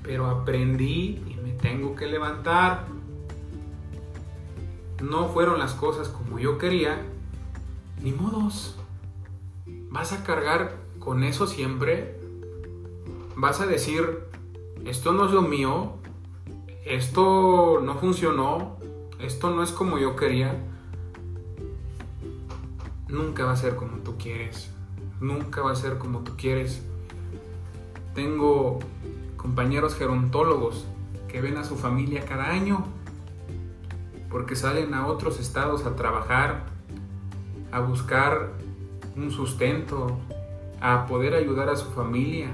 pero aprendí y me tengo que levantar. No fueron las cosas como yo quería, ni modos. Vas a cargar con eso siempre. Vas a decir, esto no es lo mío, esto no funcionó, esto no es como yo quería. Nunca va a ser como tú quieres. Nunca va a ser como tú quieres. Tengo compañeros gerontólogos que ven a su familia cada año porque salen a otros estados a trabajar, a buscar un sustento, a poder ayudar a su familia.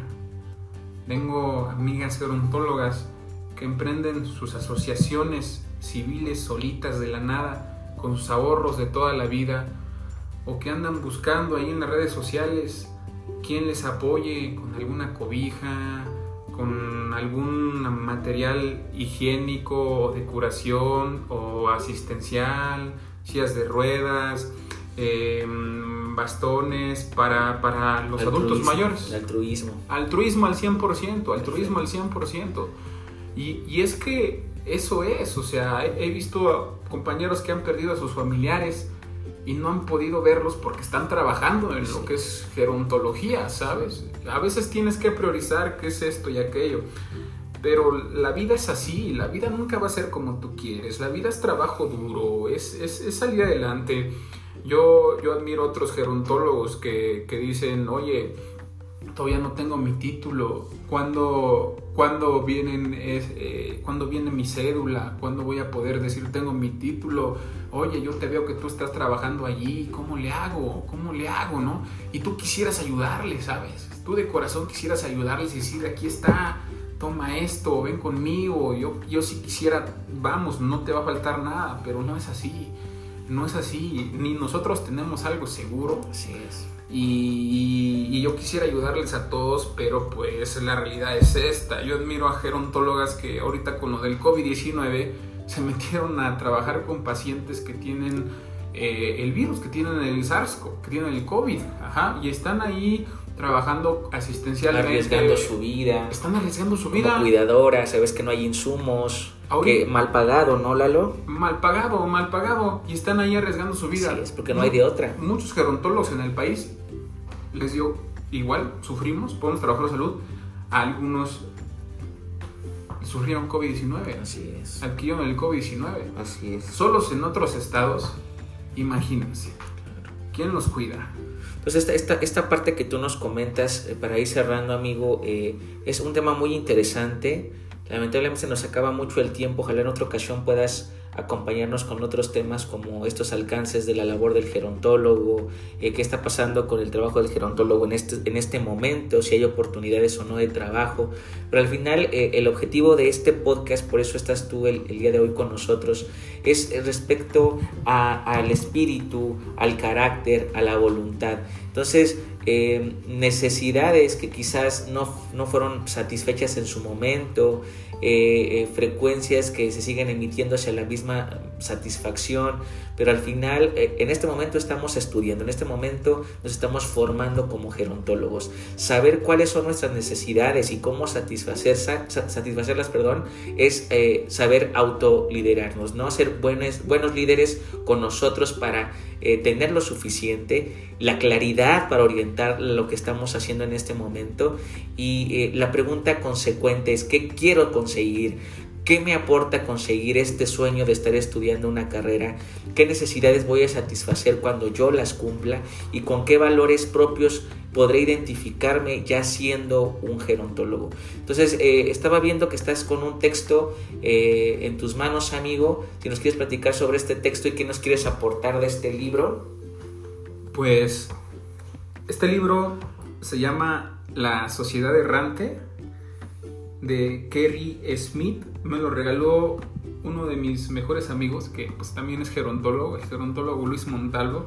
Tengo amigas gerontólogas que emprenden sus asociaciones civiles solitas de la nada, con sus ahorros de toda la vida, o que andan buscando ahí en las redes sociales quien les apoye con alguna cobija, con algún material higiénico de curación o asistencial, sillas de ruedas, em, bastones para, para los adultos mayores. El altruismo. Altruismo al 100%, altruismo al 100%. Y, y es que eso es, o sea, he, he visto compañeros que han perdido a sus familiares y no han podido verlos porque están trabajando en lo que es gerontología, ¿sabes? A veces tienes que priorizar qué es esto y aquello. Pero la vida es así, la vida nunca va a ser como tú quieres, la vida es trabajo duro, es, es, es salir adelante. Yo, yo admiro otros gerontólogos que, que dicen, oye, todavía no tengo mi título, ¿cuándo, cuándo vienen, eh, ¿cuándo viene mi cédula? ¿Cuándo voy a poder decir tengo mi título? Oye, yo te veo que tú estás trabajando allí, ¿cómo le hago? ¿Cómo le hago? ¿No? Y tú quisieras ayudarles, ¿sabes? Tú de corazón quisieras ayudarles y decir, aquí está, toma esto, ven conmigo, yo, yo si quisiera, vamos, no te va a faltar nada, pero no es así, no es así, ni nosotros tenemos algo seguro. Así es. Y, y, yo quisiera ayudarles a todos, pero pues la realidad es esta. Yo admiro a gerontólogas que ahorita con lo del COVID-19 se metieron a trabajar con pacientes que tienen eh, el virus, que tienen el SARS, que tienen el COVID, ajá, y están ahí trabajando asistencialmente. Arriesgando su vida. Están arriesgando su Como vida. cuidadora, sabes que no hay insumos. Que mal pagado, ¿no, Lalo? Mal pagado, mal pagado, y están ahí arriesgando su vida. Sí, es porque no hay de otra. Muchos gerontólogos en el país les dio igual, sufrimos, podemos trabajar la salud. Algunos sufrieron COVID-19, Así es. adquirieron el COVID-19. Así es. Solos en otros estados, imagínense. ¿Quién los cuida? Entonces, esta, esta, esta parte que tú nos comentas, eh, para ir cerrando, amigo, eh, es un tema muy interesante. Lamentablemente se nos acaba mucho el tiempo. Ojalá en otra ocasión puedas acompañarnos con otros temas como estos alcances de la labor del gerontólogo, eh, qué está pasando con el trabajo del gerontólogo en este, en este momento, si hay oportunidades o no de trabajo. Pero al final eh, el objetivo de este podcast, por eso estás tú el, día de hoy con nosotros, es respecto al espíritu, al carácter, a la voluntad. Entonces, eh, necesidades que quizás no, no fueron satisfechas en su momento, eh, eh, frecuencias que se siguen emitiendo hacia la misma satisfacción, pero al final eh, en este momento estamos estudiando, en este momento nos estamos formando como gerontólogos. Saber cuáles son nuestras necesidades y cómo satisfacer, sa- sa- satisfacerlas perdón, es eh, saber autoliderarnos, ¿no? ser buenos, buenos líderes con nosotros para eh, tener lo suficiente, la claridad para orientar lo que estamos haciendo en este momento y eh, la pregunta consecuente es ¿qué quiero conseguir? ¿Qué me aporta conseguir este sueño de estar estudiando una carrera? ¿Qué necesidades voy a satisfacer cuando yo las cumpla? ¿Y con qué valores propios podré identificarme ya siendo un gerontólogo? Entonces, eh, estaba viendo que estás con un texto eh, en tus manos, amigo. Si nos quieres platicar sobre este texto y qué nos quieres aportar de este libro. Pues este libro se llama La Sociedad Errante de Kerry Smith. Me lo regaló uno de mis mejores amigos, que pues también es gerontólogo, el gerontólogo Luis Montalvo,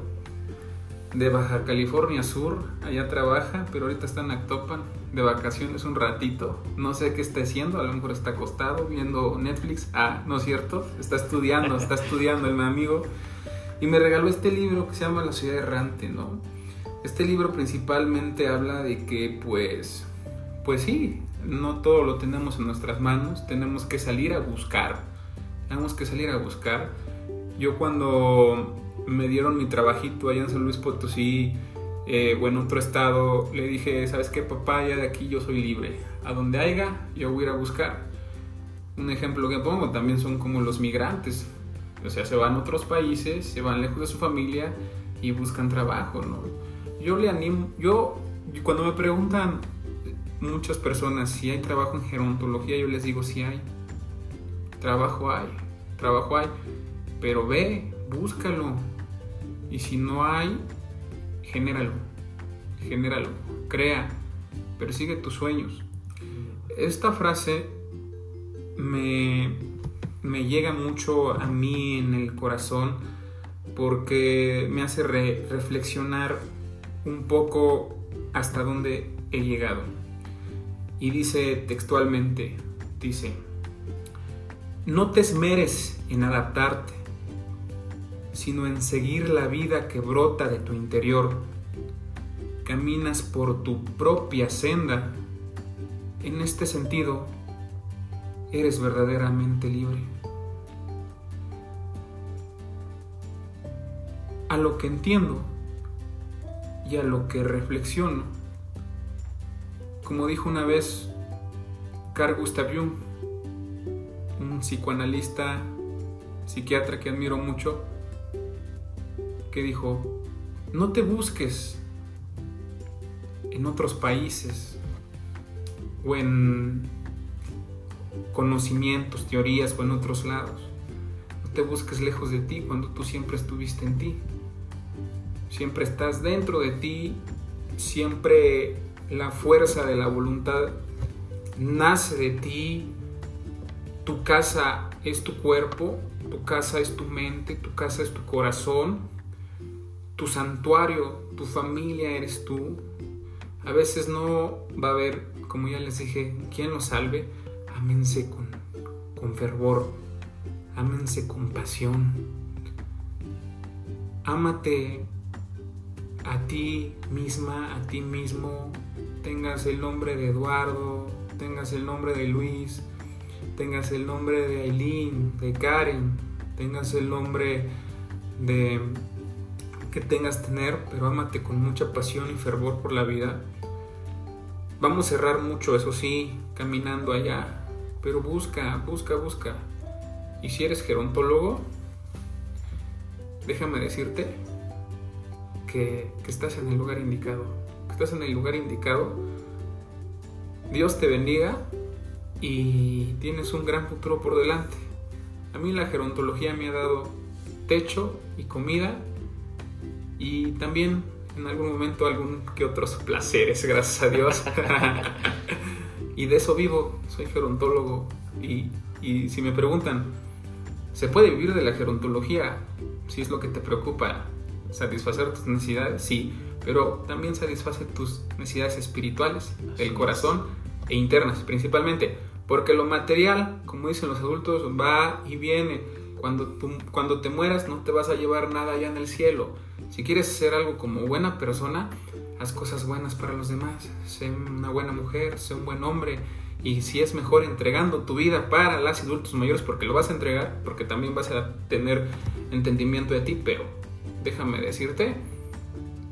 de Baja California Sur. Allá trabaja, pero ahorita está en Actopan de vacaciones un ratito. No sé qué está haciendo, a lo mejor está acostado viendo Netflix. Ah, no es cierto, está estudiando, está *laughs* estudiando el mi amigo. Y me regaló este libro que se llama La Ciudad Errante, ¿no? Este libro principalmente habla de que, pues, pues sí, no todo lo tenemos en nuestras manos, tenemos que salir a buscar, tenemos que salir a buscar. Yo cuando me dieron mi trabajito allá en San Luis Potosí, eh, o en otro estado, le dije, ¿sabes qué, papá? Ya de aquí yo soy libre. A donde haya, yo voy a ir a buscar. Un ejemplo que pongo también son como los migrantes. O sea, se van a otros países, se van lejos de su familia y buscan trabajo, ¿no? Yo le animo, yo cuando me preguntan muchas personas si hay trabajo en gerontología, yo les digo si hay. Trabajo hay, trabajo hay, pero ve, búscalo. Y si no hay, genéralo, genéralo, crea, persigue tus sueños. Esta frase me, me llega mucho a mí en el corazón porque me hace re- reflexionar un poco hasta dónde he llegado. Y dice textualmente, dice, no te esmeres en adaptarte, sino en seguir la vida que brota de tu interior. Caminas por tu propia senda. En este sentido, eres verdaderamente libre. A lo que entiendo y a lo que reflexiono, como dijo una vez Carl Gustav Jung, un psicoanalista, psiquiatra que admiro mucho, que dijo, no te busques en otros países o en conocimientos, teorías o en otros lados. No te busques lejos de ti cuando tú siempre estuviste en ti. Siempre estás dentro de ti, siempre la fuerza de la voluntad nace de ti, tu casa es tu cuerpo, tu casa es tu mente, tu casa es tu corazón, tu santuario, tu familia eres tú. A veces no va a haber, como ya les dije, quien lo salve. Ámense con, con fervor, ámense con pasión. Ámate a ti misma, a ti mismo, tengas el nombre de Eduardo, tengas el nombre de Luis, tengas el nombre de Aileen, de Karen, tengas el nombre de que tengas tener, pero ámate con mucha pasión y fervor por la vida. Vamos a cerrar mucho, eso sí, caminando allá, pero busca, busca, busca. Y si eres gerontólogo, déjame decirte que, que estás en el lugar indicado, estás en el lugar indicado Dios te bendiga y tienes un gran futuro por delante. A mí la gerontología me ha dado techo y comida y también en algún momento algún que otros placeres, gracias a Dios. *laughs* y de eso vivo, soy gerontólogo y, y si me preguntan, ¿se puede vivir de la gerontología si es lo que te preocupa? ¿Satisfacer tus necesidades? Sí pero también satisface tus necesidades espirituales, el corazón e internas principalmente, porque lo material, como dicen los adultos, va y viene. Cuando, cuando te mueras no te vas a llevar nada allá en el cielo. Si quieres hacer algo como buena persona, haz cosas buenas para los demás. Sé una buena mujer, sé un buen hombre. Y si es mejor entregando tu vida para los adultos mayores, porque lo vas a entregar, porque también vas a tener entendimiento de ti, pero déjame decirte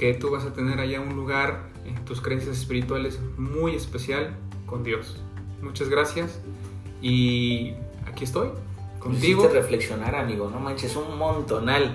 que tú vas a tener allá un lugar en tus creencias espirituales muy especial con Dios. Muchas gracias y aquí estoy contigo. reflexionar, amigo, no manches, un montonal.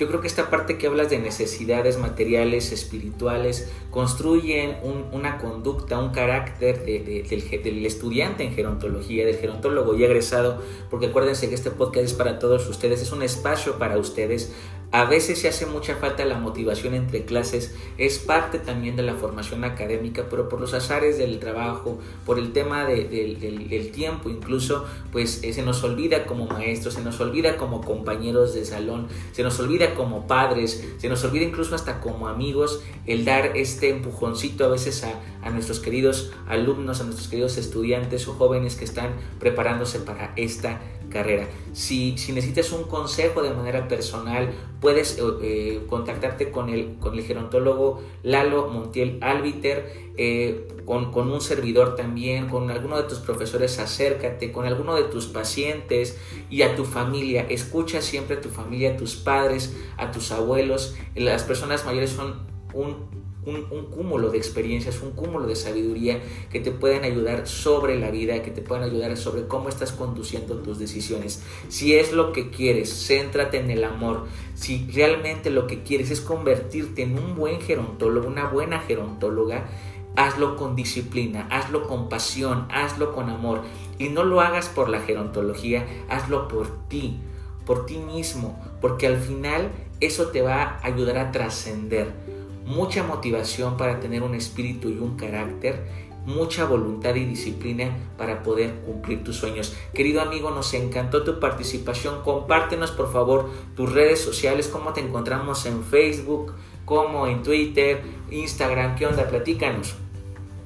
Yo creo que esta parte que hablas de necesidades materiales, espirituales, construyen una conducta, un carácter del, del, estudiante en gerontología, del gerontólogo ya egresado, porque acuérdense que este podcast es para todos ustedes, es un espacio para ustedes. A veces se hace mucha falta la motivación entre clases, es parte también de la formación académica, pero por los azares del trabajo, por el tema del, tiempo incluso, pues eh, se nos olvida como maestros, se nos olvida como compañeros de salón, se nos olvida como padres, se nos olvida incluso hasta como amigos el dar este empujoncito a veces a, a nuestros queridos alumnos, a nuestros queridos estudiantes o jóvenes que están preparándose para esta carrera. Si, si necesitas un consejo de manera personal, puedes eh, eh, contactarte con el, con el gerontólogo Lalo Montiel Albiter, eh, con, con, un servidor también, con alguno de tus profesores, acércate, con alguno de tus pacientes y a tu familia. Escucha siempre a tu familia, a tus padres, a tus abuelos. Las personas mayores son un un, cúmulo de experiencias, un cúmulo de sabiduría que te pueden ayudar sobre la vida, que te pueden ayudar sobre cómo estás conduciendo tus decisiones. Si es lo que quieres, céntrate en el amor. Si realmente lo que quieres es convertirte en un buen gerontólogo, una buena gerontóloga, hazlo con disciplina, hazlo con pasión, hazlo con amor. Y no lo hagas por la gerontología, hazlo por ti, por ti mismo, porque al final eso te va a ayudar a trascender mucha motivación para tener un espíritu y un carácter, mucha voluntad y disciplina para poder cumplir tus sueños. Querido amigo, nos encantó tu participación. Compártenos por favor tus redes sociales, cómo te encontramos en Facebook, como en Twitter, Instagram, ¿qué onda? Platícanos.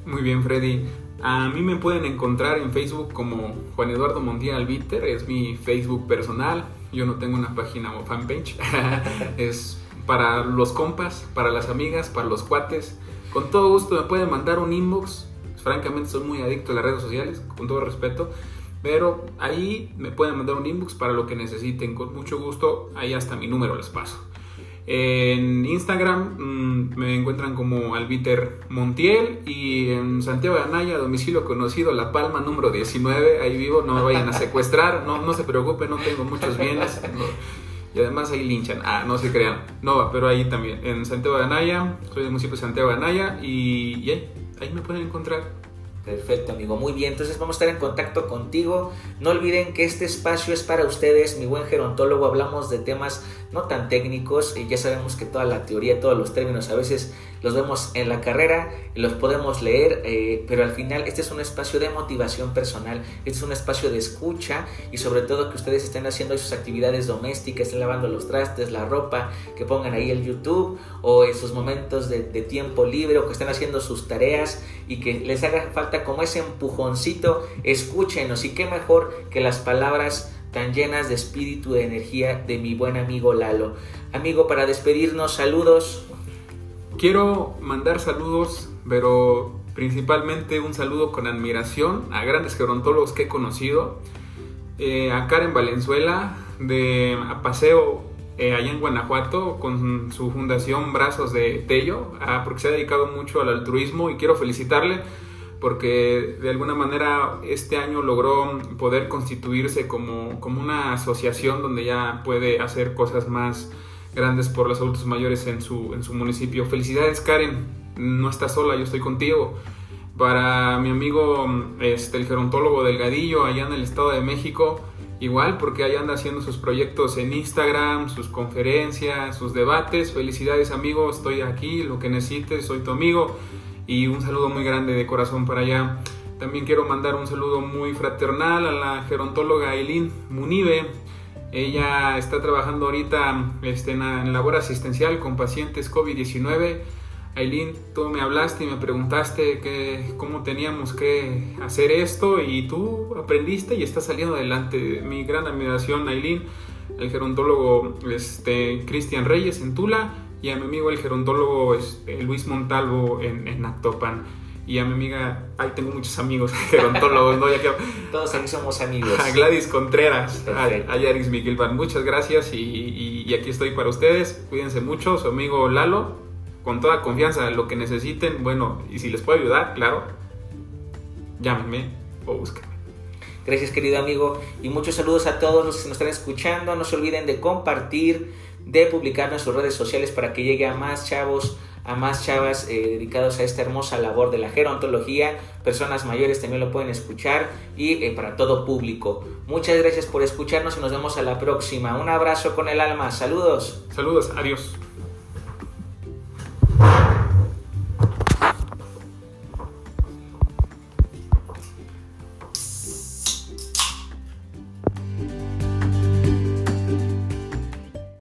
Muy bien, Freddy. A mí me pueden encontrar en Facebook como Juan Eduardo Montiel Albiter, es mi Facebook personal. Yo no tengo una página o fanpage. *laughs* es para los compas, para las amigas, para los cuates. Con todo gusto me pueden mandar un inbox. Francamente soy muy adicto a las redes sociales, con todo respeto. Pero ahí me pueden mandar un inbox para lo que necesiten. Con mucho gusto, ahí hasta mi número les paso. En Instagram mm, me encuentran como Albiter Montiel y en Santiago de Anaya, domicilio conocido, La Palma número 19, ahí vivo, no me vayan a secuestrar, no, no se preocupen, no tengo muchos bienes. *laughs* y además ahí linchan, ah, no se crean, no, pero ahí también, en Santiago de Anaya, soy del municipio de Santiago de Anaya y, y ahí, ahí me pueden encontrar. Perfecto, amigo. Muy bien. Entonces vamos a estar en contacto contigo. No olviden que este espacio es para ustedes, mi buen gerontólogo. Hablamos de temas no tan técnicos. y ya sabemos que toda la teoría, todos los términos a veces los vemos en la carrera, los podemos leer, eh, pero al final este es un espacio de motivación personal, este es un espacio de escucha y sobre todo que ustedes estén haciendo sus actividades domésticas, estén lavando los trastes, la ropa, que pongan ahí el YouTube o en sus momentos de, de tiempo libre o que estén haciendo sus tareas y que les haga falta como ese empujoncito, escúchenos y qué mejor que las palabras tan llenas de espíritu, de energía de mi buen amigo Lalo. Amigo, para despedirnos, saludos. Quiero mandar saludos, pero principalmente un saludo con admiración a grandes gerontólogos que he conocido. Eh, a Karen Valenzuela de a Paseo eh, allá en Guanajuato con su fundación Brazos de Tello, ah, porque se ha dedicado mucho al altruismo y quiero felicitarle porque de alguna manera este año logró poder constituirse como, como una asociación donde ya puede hacer cosas más grandes por los adultos mayores en su, en su municipio. Felicidades Karen, no estás sola, yo estoy contigo. Para mi amigo este, el gerontólogo Delgadillo allá en el Estado de México, igual porque ahí anda haciendo sus proyectos en Instagram, sus conferencias, sus debates. Felicidades amigo, estoy aquí, lo que necesites, soy tu amigo y un saludo muy grande de corazón para allá. También quiero mandar un saludo muy fraternal a la gerontóloga Eileen Munive, ella está trabajando ahorita este, en la labor asistencial con pacientes COVID-19. Aileen, tú me hablaste y me preguntaste que, cómo teníamos que hacer esto y tú aprendiste y estás saliendo adelante. Mi gran admiración, Aileen, el gerontólogo este, Cristian Reyes en Tula y a mi amigo el gerontólogo este, Luis Montalvo en, en Actopan y a mi amiga, ahí tengo muchos amigos *laughs* gerontólogos, ¿no? Ya que, *laughs* Todos aquí somos amigos. A Gladys Contreras, a, Yaris Miguelban, muchas gracias y, y, aquí estoy para ustedes. Cuídense mucho, su amigo Lalo, con toda confianza, lo que necesiten, bueno, y si les puedo ayudar, claro, llámenme o búsquenme. Gracias querido amigo y muchos saludos a todos los que nos están escuchando. No se olviden de compartir, de publicarlo en sus redes sociales para que llegue a más chavos, a más chavas eh, dedicados a esta hermosa labor de la gerontología. Personas mayores también lo pueden escuchar y eh, para todo público. Muchas gracias por escucharnos y nos vemos a la próxima. Un abrazo con el alma. Saludos. Saludos. Adiós.